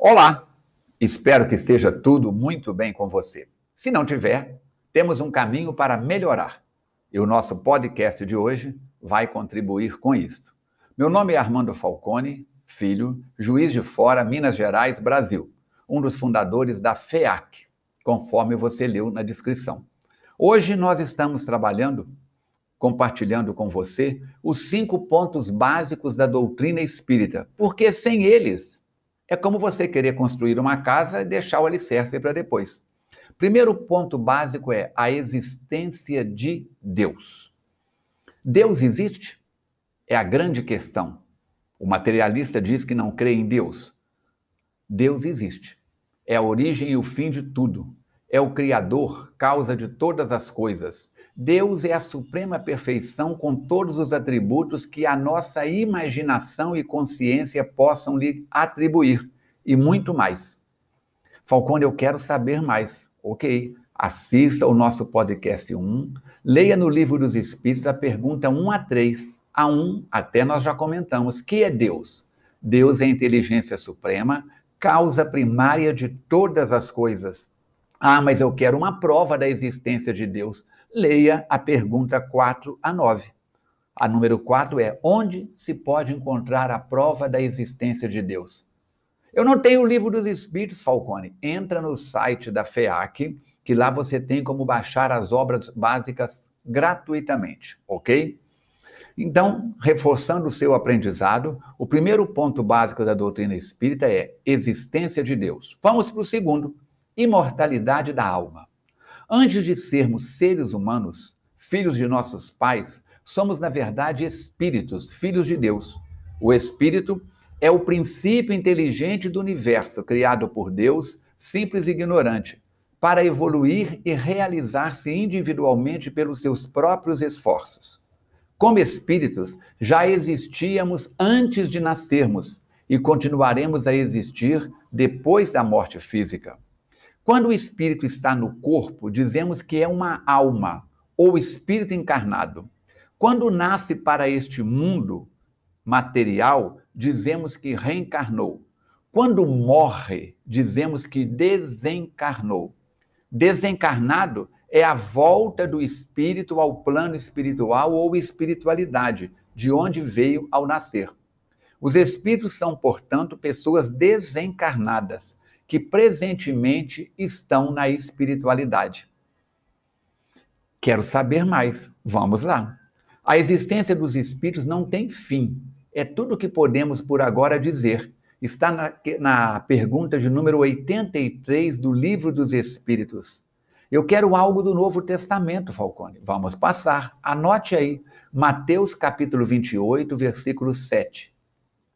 Olá, espero que esteja tudo muito bem com você. Se não tiver, temos um caminho para melhorar e o nosso podcast de hoje vai contribuir com isto. Meu nome é Armando Falcone, filho, juiz de fora, Minas Gerais, Brasil, um dos fundadores da FEAC, conforme você leu na descrição. Hoje nós estamos trabalhando, compartilhando com você, os cinco pontos básicos da doutrina espírita, porque sem eles é como você querer construir uma casa e deixar o alicerce para depois. Primeiro ponto básico é a existência de Deus. Deus existe? É a grande questão. O materialista diz que não crê em Deus. Deus existe. É a origem e o fim de tudo. É o Criador, causa de todas as coisas. Deus é a suprema perfeição com todos os atributos que a nossa imaginação e consciência possam lhe atribuir, e muito mais. Falcone, eu quero saber mais. Ok, assista o nosso podcast 1, leia no Livro dos Espíritos a pergunta 1 a 3. A 1, até nós já comentamos, que é Deus? Deus é a inteligência suprema, causa primária de todas as coisas. Ah, mas eu quero uma prova da existência de Deus leia a pergunta 4 a 9. A número 4 é: onde se pode encontrar a prova da existência de Deus? Eu não tenho o livro dos Espíritos, Falcone. Entra no site da FEAC, que lá você tem como baixar as obras básicas gratuitamente, ok? Então, reforçando o seu aprendizado, o primeiro ponto básico da doutrina espírita é existência de Deus. Vamos para o segundo, imortalidade da alma. Antes de sermos seres humanos, filhos de nossos pais, somos, na verdade, espíritos, filhos de Deus. O espírito é o princípio inteligente do universo, criado por Deus, simples e ignorante, para evoluir e realizar-se individualmente pelos seus próprios esforços. Como espíritos, já existíamos antes de nascermos e continuaremos a existir depois da morte física. Quando o espírito está no corpo, dizemos que é uma alma ou espírito encarnado. Quando nasce para este mundo material, dizemos que reencarnou. Quando morre, dizemos que desencarnou. Desencarnado é a volta do espírito ao plano espiritual ou espiritualidade, de onde veio ao nascer. Os espíritos são, portanto, pessoas desencarnadas que presentemente estão na espiritualidade. Quero saber mais. Vamos lá. A existência dos espíritos não tem fim. É tudo o que podemos por agora dizer. Está na, na pergunta de número 83 do Livro dos Espíritos. Eu quero algo do Novo Testamento, Falcone. Vamos passar. Anote aí. Mateus capítulo 28, versículo 7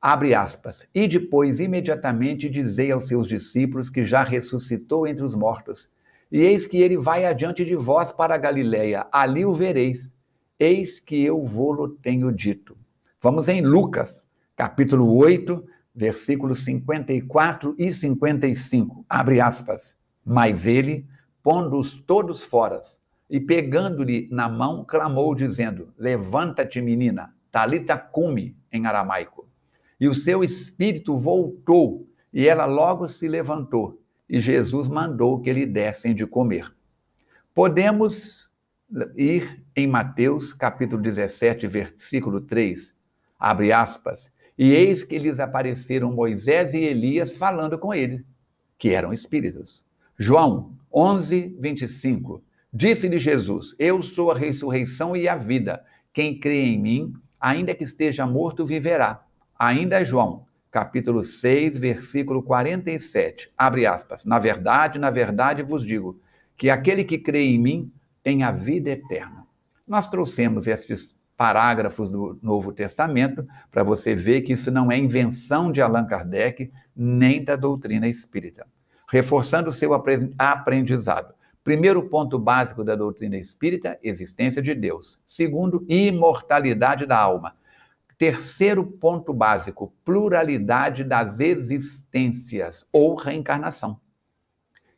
abre aspas, e depois imediatamente dizei aos seus discípulos que já ressuscitou entre os mortos. E eis que ele vai adiante de vós para a Galiléia, ali o vereis. Eis que eu vô-lo tenho dito. Vamos em Lucas, capítulo 8, versículos 54 e 55. Abre aspas. Mas ele, pondo-os todos fora, e pegando-lhe na mão, clamou, dizendo: Levanta-te, menina, talita cumi, em aramaico e o seu espírito voltou, e ela logo se levantou, e Jesus mandou que lhe dessem de comer. Podemos ir em Mateus, capítulo 17, versículo 3, abre aspas, e eis que lhes apareceram Moisés e Elias falando com ele, que eram espíritos. João 11, 25, disse-lhe Jesus, eu sou a ressurreição e a vida, quem crê em mim, ainda que esteja morto, viverá. Ainda é João, capítulo 6, versículo 47. Abre aspas. Na verdade, na verdade vos digo que aquele que crê em mim tem a vida eterna. Nós trouxemos estes parágrafos do Novo Testamento para você ver que isso não é invenção de Allan Kardec nem da doutrina espírita. Reforçando o seu aprendizado. Primeiro ponto básico da doutrina espírita, existência de Deus. Segundo, imortalidade da alma. Terceiro ponto básico: pluralidade das existências ou reencarnação.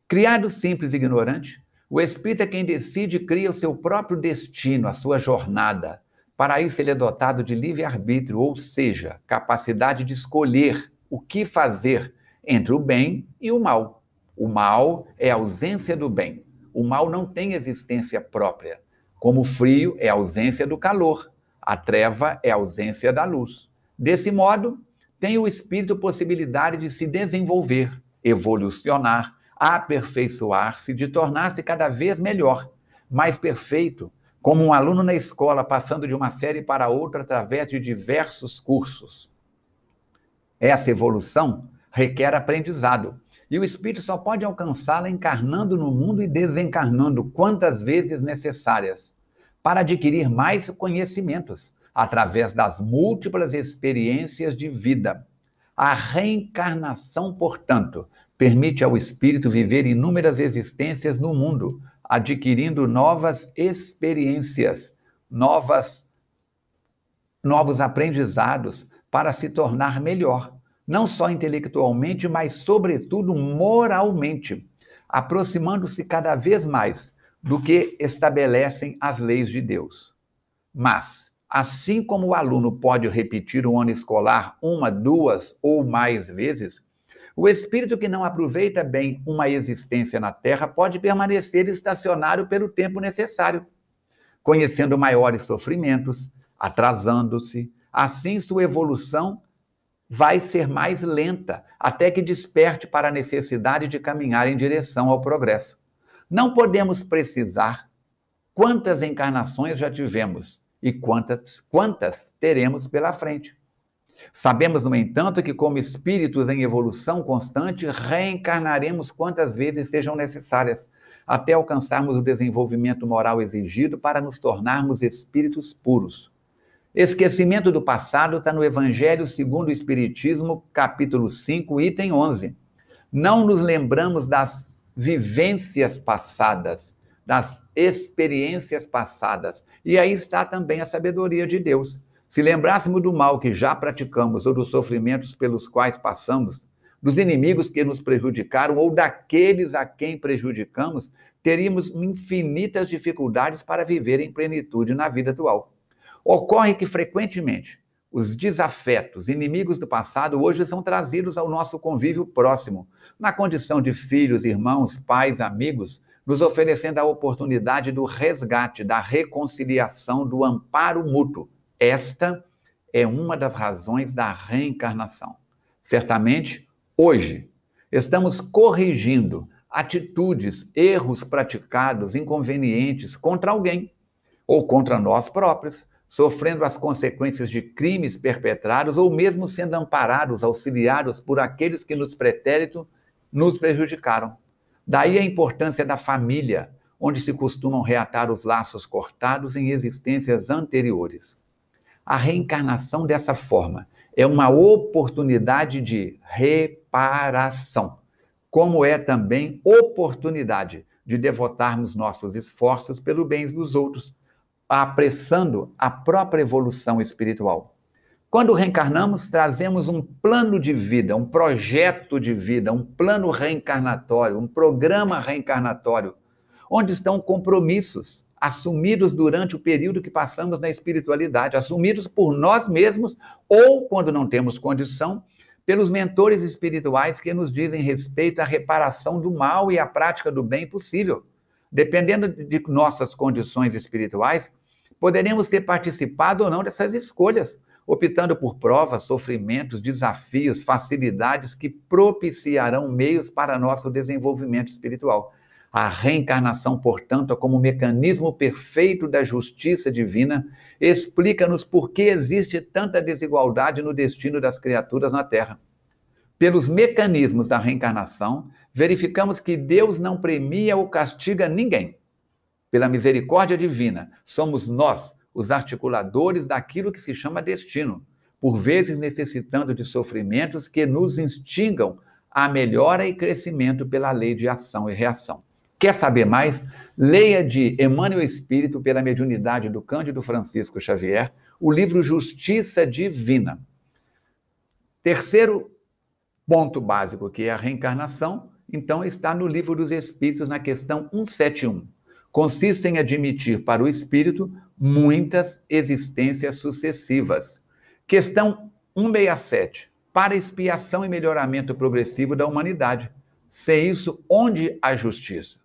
Criado simples e ignorante, o espírito é quem decide e cria o seu próprio destino, a sua jornada. Para isso, ele é dotado de livre-arbítrio, ou seja, capacidade de escolher o que fazer entre o bem e o mal. O mal é a ausência do bem. O mal não tem existência própria. Como o frio é a ausência do calor, a treva é a ausência da luz. Desse modo, tem o espírito possibilidade de se desenvolver, evolucionar, aperfeiçoar-se, de tornar-se cada vez melhor, mais perfeito, como um aluno na escola passando de uma série para outra através de diversos cursos. Essa evolução requer aprendizado, e o espírito só pode alcançá-la encarnando no mundo e desencarnando quantas vezes necessárias, para adquirir mais conhecimentos através das múltiplas experiências de vida. A reencarnação, portanto, permite ao espírito viver inúmeras existências no mundo, adquirindo novas experiências, novas novos aprendizados para se tornar melhor, não só intelectualmente, mas sobretudo moralmente, aproximando-se cada vez mais do que estabelecem as leis de Deus. Mas, assim como o aluno pode repetir o ano escolar uma, duas ou mais vezes, o espírito que não aproveita bem uma existência na Terra pode permanecer estacionário pelo tempo necessário, conhecendo maiores sofrimentos, atrasando-se. Assim, sua evolução vai ser mais lenta, até que desperte para a necessidade de caminhar em direção ao progresso. Não podemos precisar quantas encarnações já tivemos e quantas, quantas teremos pela frente. Sabemos, no entanto, que, como espíritos em evolução constante, reencarnaremos quantas vezes sejam necessárias, até alcançarmos o desenvolvimento moral exigido para nos tornarmos espíritos puros. Esquecimento do passado está no Evangelho segundo o Espiritismo, capítulo 5, item 11. Não nos lembramos das vivências passadas, das experiências passadas. E aí está também a sabedoria de Deus. Se lembrássemos do mal que já praticamos ou dos sofrimentos pelos quais passamos, dos inimigos que nos prejudicaram ou daqueles a quem prejudicamos, teríamos infinitas dificuldades para viver em plenitude na vida atual. Ocorre que frequentemente os desafetos, inimigos do passado, hoje são trazidos ao nosso convívio próximo, na condição de filhos, irmãos, pais, amigos, nos oferecendo a oportunidade do resgate, da reconciliação, do amparo mútuo. Esta é uma das razões da reencarnação. Certamente, hoje, estamos corrigindo atitudes, erros praticados, inconvenientes contra alguém ou contra nós próprios sofrendo as consequências de crimes perpetrados ou mesmo sendo amparados, auxiliados por aqueles que nos pretérito nos prejudicaram. Daí a importância da família, onde se costumam reatar os laços cortados em existências anteriores. A reencarnação dessa forma é uma oportunidade de reparação, como é também oportunidade de devotarmos nossos esforços pelo bem dos outros, apressando a própria evolução espiritual. Quando reencarnamos, trazemos um plano de vida, um projeto de vida, um plano reencarnatório, um programa reencarnatório, onde estão compromissos assumidos durante o período que passamos na espiritualidade, assumidos por nós mesmos ou, quando não temos condição, pelos mentores espirituais que nos dizem respeito à reparação do mal e à prática do bem possível. Dependendo de nossas condições espirituais, poderemos ter participado ou não dessas escolhas, optando por provas, sofrimentos, desafios, facilidades que propiciarão meios para nosso desenvolvimento espiritual. A reencarnação, portanto, como mecanismo perfeito da justiça divina, explica-nos por que existe tanta desigualdade no destino das criaturas na Terra. Pelos mecanismos da reencarnação, verificamos que Deus não premia ou castiga ninguém. Pela misericórdia divina, somos nós os articuladores daquilo que se chama destino, por vezes necessitando de sofrimentos que nos instigam a melhora e crescimento pela lei de ação e reação. Quer saber mais? Leia de Emmanuel Espírito, pela mediunidade do Cândido Francisco Xavier, o livro Justiça Divina. Terceiro ponto básico, que é a reencarnação, então está no Livro dos Espíritos, na questão 171. Consiste em admitir para o espírito muitas existências sucessivas. Questão 167. para expiação e melhoramento progressivo da humanidade. Sem isso, onde a justiça?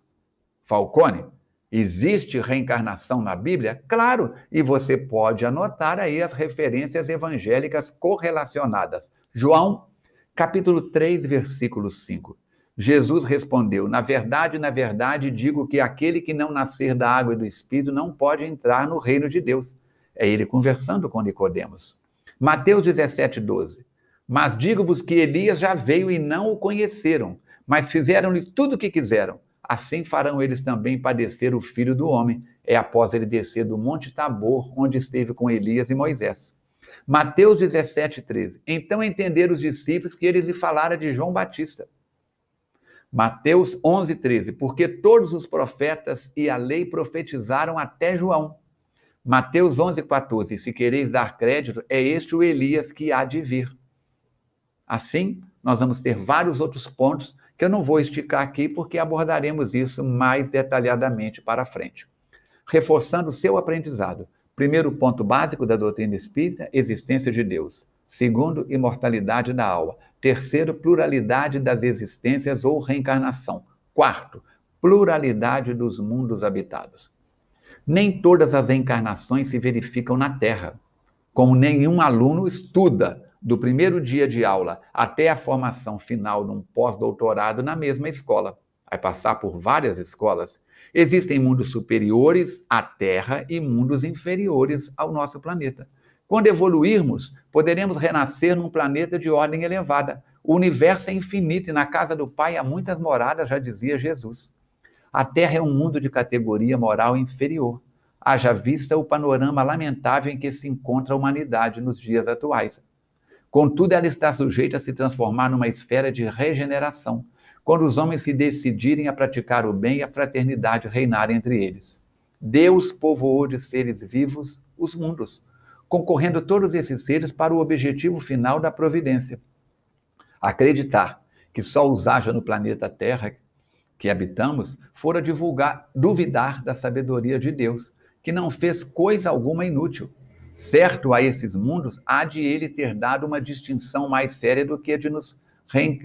Falcone, existe reencarnação na Bíblia? Claro, e você pode anotar aí as referências evangélicas correlacionadas. João, capítulo 3, versículo 5. Jesus respondeu: Na verdade, na verdade, digo que aquele que não nascer da água e do espírito não pode entrar no reino de Deus. É ele conversando com Nicodemos. Mateus 17, 12. Mas digo-vos que Elias já veio e não o conheceram, mas fizeram-lhe tudo o que quiseram. Assim farão eles também padecer o filho do homem, é após ele descer do Monte Tabor, onde esteve com Elias e Moisés. Mateus 17, 13. Então entenderam os discípulos que ele lhe falara de João Batista. Mateus 11, 13. Porque todos os profetas e a lei profetizaram até João. Mateus 11, 14. Se quereis dar crédito, é este o Elias que há de vir. Assim, nós vamos ter vários outros pontos que eu não vou esticar aqui, porque abordaremos isso mais detalhadamente para frente. Reforçando o seu aprendizado. Primeiro ponto básico da doutrina espírita: existência de Deus. Segundo, imortalidade da alma. Terceiro, pluralidade das existências ou reencarnação. Quarto, pluralidade dos mundos habitados. Nem todas as encarnações se verificam na Terra. Como nenhum aluno estuda do primeiro dia de aula até a formação final num pós-doutorado na mesma escola. Vai passar por várias escolas. Existem mundos superiores à Terra e mundos inferiores ao nosso planeta. Quando evoluirmos, poderemos renascer num planeta de ordem elevada. O universo é infinito e na casa do Pai há muitas moradas, já dizia Jesus. A Terra é um mundo de categoria moral inferior. Haja vista o panorama lamentável em que se encontra a humanidade nos dias atuais. Contudo, ela está sujeita a se transformar numa esfera de regeneração, quando os homens se decidirem a praticar o bem e a fraternidade reinar entre eles. Deus povoou de seres vivos os mundos concorrendo todos esses seres para o objetivo final da providência. Acreditar que só os haja no planeta Terra que habitamos, fora divulgar, duvidar da sabedoria de Deus, que não fez coisa alguma inútil. Certo a esses mundos, há de ele ter dado uma distinção mais séria do que a de nos,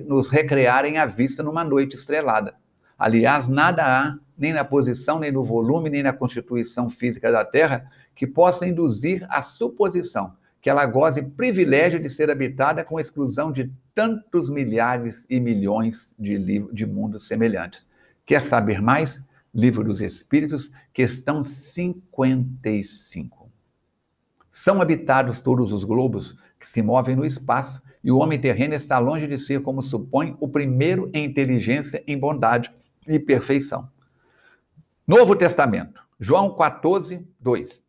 nos recrearem à vista numa noite estrelada. Aliás, nada há, nem na posição, nem no volume, nem na constituição física da Terra, que possa induzir a suposição que ela goze privilégio de ser habitada com exclusão de tantos milhares e milhões de, de mundos semelhantes. Quer saber mais? Livro dos Espíritos, questão 55. São habitados todos os globos que se movem no espaço, e o homem terreno está longe de ser, como supõe, o primeiro em inteligência, em bondade e perfeição. Novo Testamento, João 14, 2.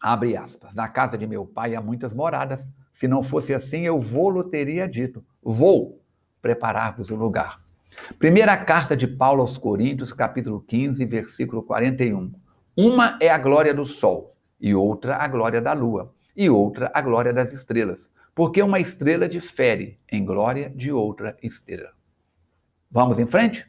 Abre aspas. Na casa de meu pai há muitas moradas. Se não fosse assim, eu vou-lo teria dito. Vou preparar-vos o lugar. Primeira carta de Paulo aos Coríntios, capítulo 15, versículo 41. Uma é a glória do sol, e outra a glória da lua, e outra a glória das estrelas, porque uma estrela difere em glória de outra estrela. Vamos em frente?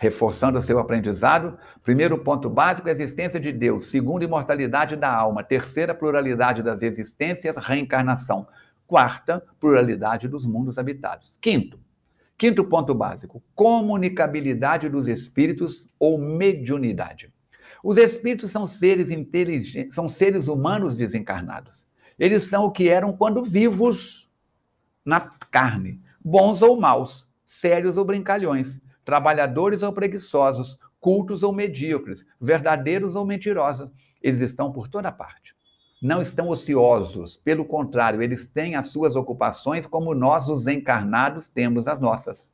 Reforçando seu aprendizado. Primeiro ponto básico, a existência de Deus. Segundo, imortalidade da alma. Terceira, pluralidade das existências, reencarnação. Quarta, pluralidade dos mundos habitados. Quinto, quinto ponto básico, comunicabilidade dos espíritos ou mediunidade. Os espíritos são seres inteligentes, são seres humanos desencarnados. Eles são o que eram quando vivos na carne, bons ou maus, sérios ou brincalhões trabalhadores ou preguiçosos, cultos ou medíocres, verdadeiros ou mentirosos. Eles estão por toda parte. Não estão ociosos, pelo contrário, eles têm as suas ocupações como nós, os encarnados, temos as nossas.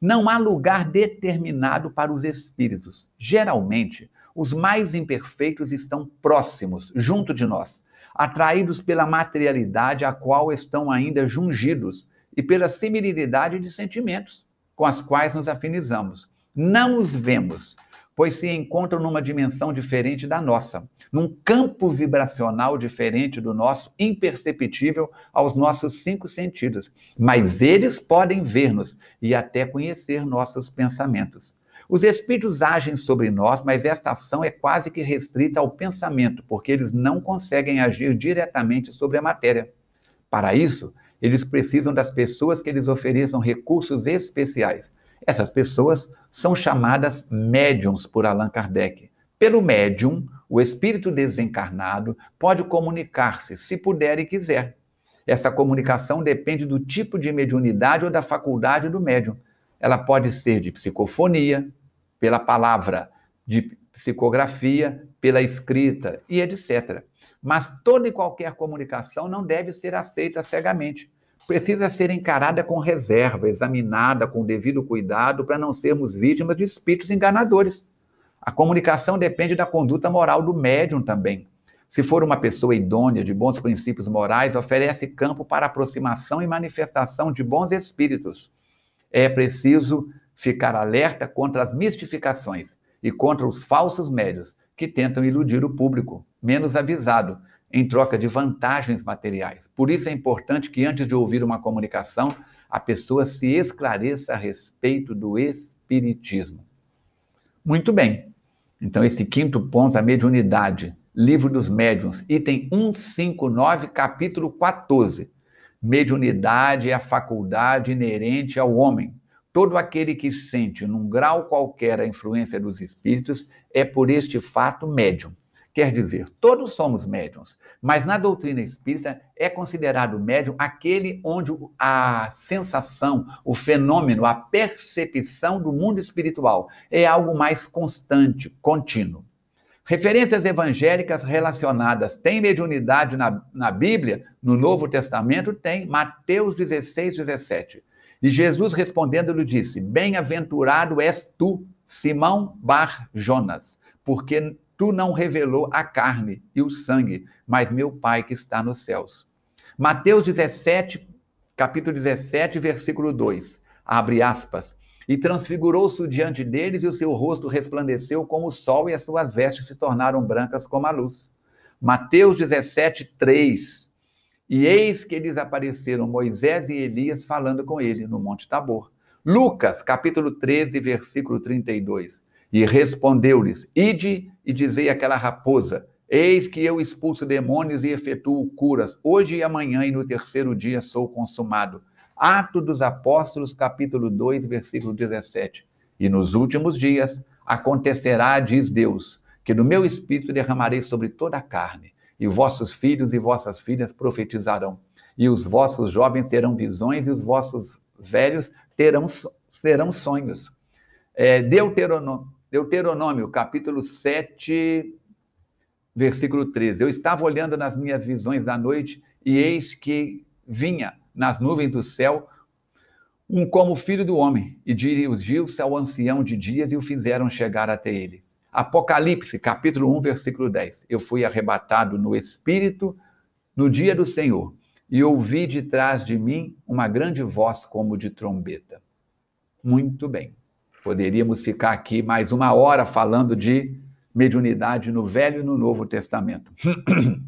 Não há lugar determinado para os espíritos. Geralmente, os mais imperfeitos estão próximos, junto de nós, atraídos pela materialidade a qual estão ainda jungidos e pela similaridade de sentimentos com as quais nos afinizamos. Não os vemos, pois se encontram numa dimensão diferente da nossa, num campo vibracional diferente do nosso, imperceptível aos nossos cinco sentidos. Mas eles podem ver-nos e até conhecer nossos pensamentos. Os espíritos agem sobre nós, mas esta ação é quase que restrita ao pensamento, porque eles não conseguem agir diretamente sobre a matéria. Para isso, Eles precisam das pessoas que lhes ofereçam recursos especiais. Essas pessoas são chamadas médiums por Allan Kardec. Pelo médium, o espírito desencarnado pode comunicar-se, se puder e quiser. Essa comunicação depende do tipo de mediunidade ou da faculdade do médium. Ela pode ser de psicofonia, pela palavra, de psicografia, pela escrita e etc. Mas toda e qualquer comunicação não deve ser aceita cegamente. Precisa ser encarada com reserva, examinada com devido cuidado para não sermos vítimas de espíritos enganadores. A comunicação depende da conduta moral do médium também. Se for uma pessoa idônea, de bons princípios morais, oferece campo para aproximação e manifestação de bons espíritos. É preciso ficar alerta contra as mistificações e contra os falsos médios que tentam iludir o público, menos avisado, em troca de vantagens materiais. Por isso é importante que, antes de ouvir uma comunicação, a pessoa se esclareça a respeito do Espiritismo. Muito bem. Então, esse quinto ponto, a mediunidade, Livro dos Médiuns, item 159, capítulo 14. Mediunidade é a faculdade inerente ao homem. Todo aquele que sente, num grau qualquer, a influência dos espíritos é por este fato médium. Quer dizer, todos somos médiums, mas na doutrina espírita é considerado médium aquele onde a sensação, o fenômeno, a percepção do mundo espiritual é algo mais constante, contínuo. Referências evangélicas relacionadas. Tem mediunidade na, na Bíblia? No Novo Testamento tem. Mateus 16, 17. E Jesus respondendo lhe disse: Bem-aventurado és tu, Simão Bar Jonas, porque tu não revelou a carne e o sangue, mas meu Pai que está nos céus. Mateus 17, capítulo 17, versículo 2. Abre aspas. E transfigurou-se diante deles, e o seu rosto resplandeceu como o sol, e as suas vestes se tornaram brancas como a luz. Mateus 17, 3. E eis que lhes apareceram Moisés e Elias falando com ele no Monte Tabor. Lucas, capítulo 13, versículo 32. E respondeu-lhes: Ide e dizei àquela raposa: Eis que eu expulso demônios e efetuo curas, hoje e amanhã, e no terceiro dia sou consumado. Atos dos Apóstolos, capítulo 2, versículo 17. E nos últimos dias acontecerá, diz Deus, que no meu espírito derramarei sobre toda a carne, e vossos filhos e vossas filhas profetizarão, e os vossos jovens terão visões, e os vossos velhos terão, terão sonhos. É, Deuteronômio, Deuteronômio, capítulo 7, versículo 13. Eu estava olhando nas minhas visões da noite, e eis que vinha nas nuvens do céu, um como filho do homem, e dirigiu-se ao ancião de dias e o fizeram chegar até ele. Apocalipse, capítulo 1, versículo 10. Eu fui arrebatado no espírito no dia do Senhor, e ouvi de trás de mim uma grande voz como de trombeta. Muito bem. Poderíamos ficar aqui mais uma hora falando de mediunidade no Velho e no Novo Testamento.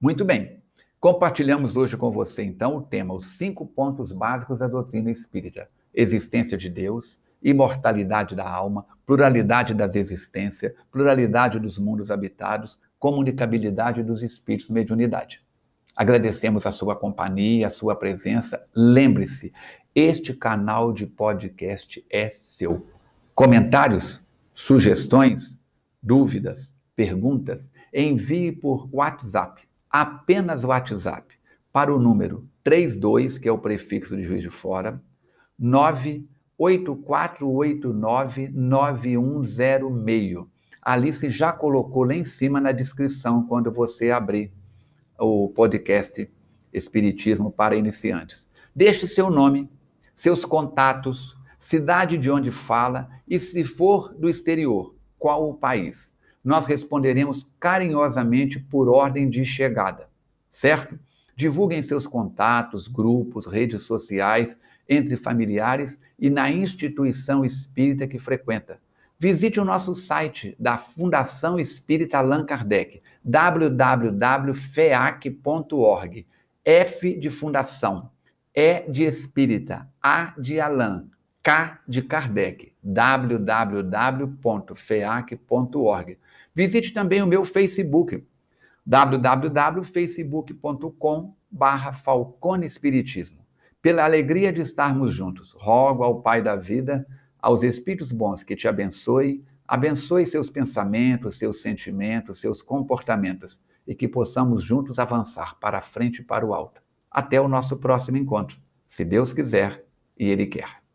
Muito bem. Compartilhamos hoje com você, então, o tema, os cinco pontos básicos da doutrina espírita: existência de Deus, imortalidade da alma, pluralidade das existências, pluralidade dos mundos habitados, comunicabilidade dos espíritos, mediunidade. Agradecemos a sua companhia, a sua presença. Lembre-se, este canal de podcast é seu. Comentários, sugestões, dúvidas, perguntas, envie por WhatsApp apenas WhatsApp para o número 32, que é o prefixo de Juiz de Fora, 984899106. Alice já colocou lá em cima na descrição quando você abrir o podcast Espiritismo para Iniciantes. Deixe seu nome, seus contatos, cidade de onde fala e, se for do exterior, qual o país nós responderemos carinhosamente por ordem de chegada, certo? Divulguem seus contatos, grupos, redes sociais, entre familiares e na instituição espírita que frequenta. Visite o nosso site da Fundação Espírita Allan Kardec, www.feac.org. F de Fundação, E de Espírita, A de Allan, K de Kardec, www.feac.org. Visite também o meu Facebook, www.facebook.com barra Falcone Espiritismo. Pela alegria de estarmos juntos, rogo ao Pai da vida, aos Espíritos bons que te abençoe, abençoe seus pensamentos, seus sentimentos, seus comportamentos e que possamos juntos avançar para a frente e para o alto. Até o nosso próximo encontro, se Deus quiser e Ele quer.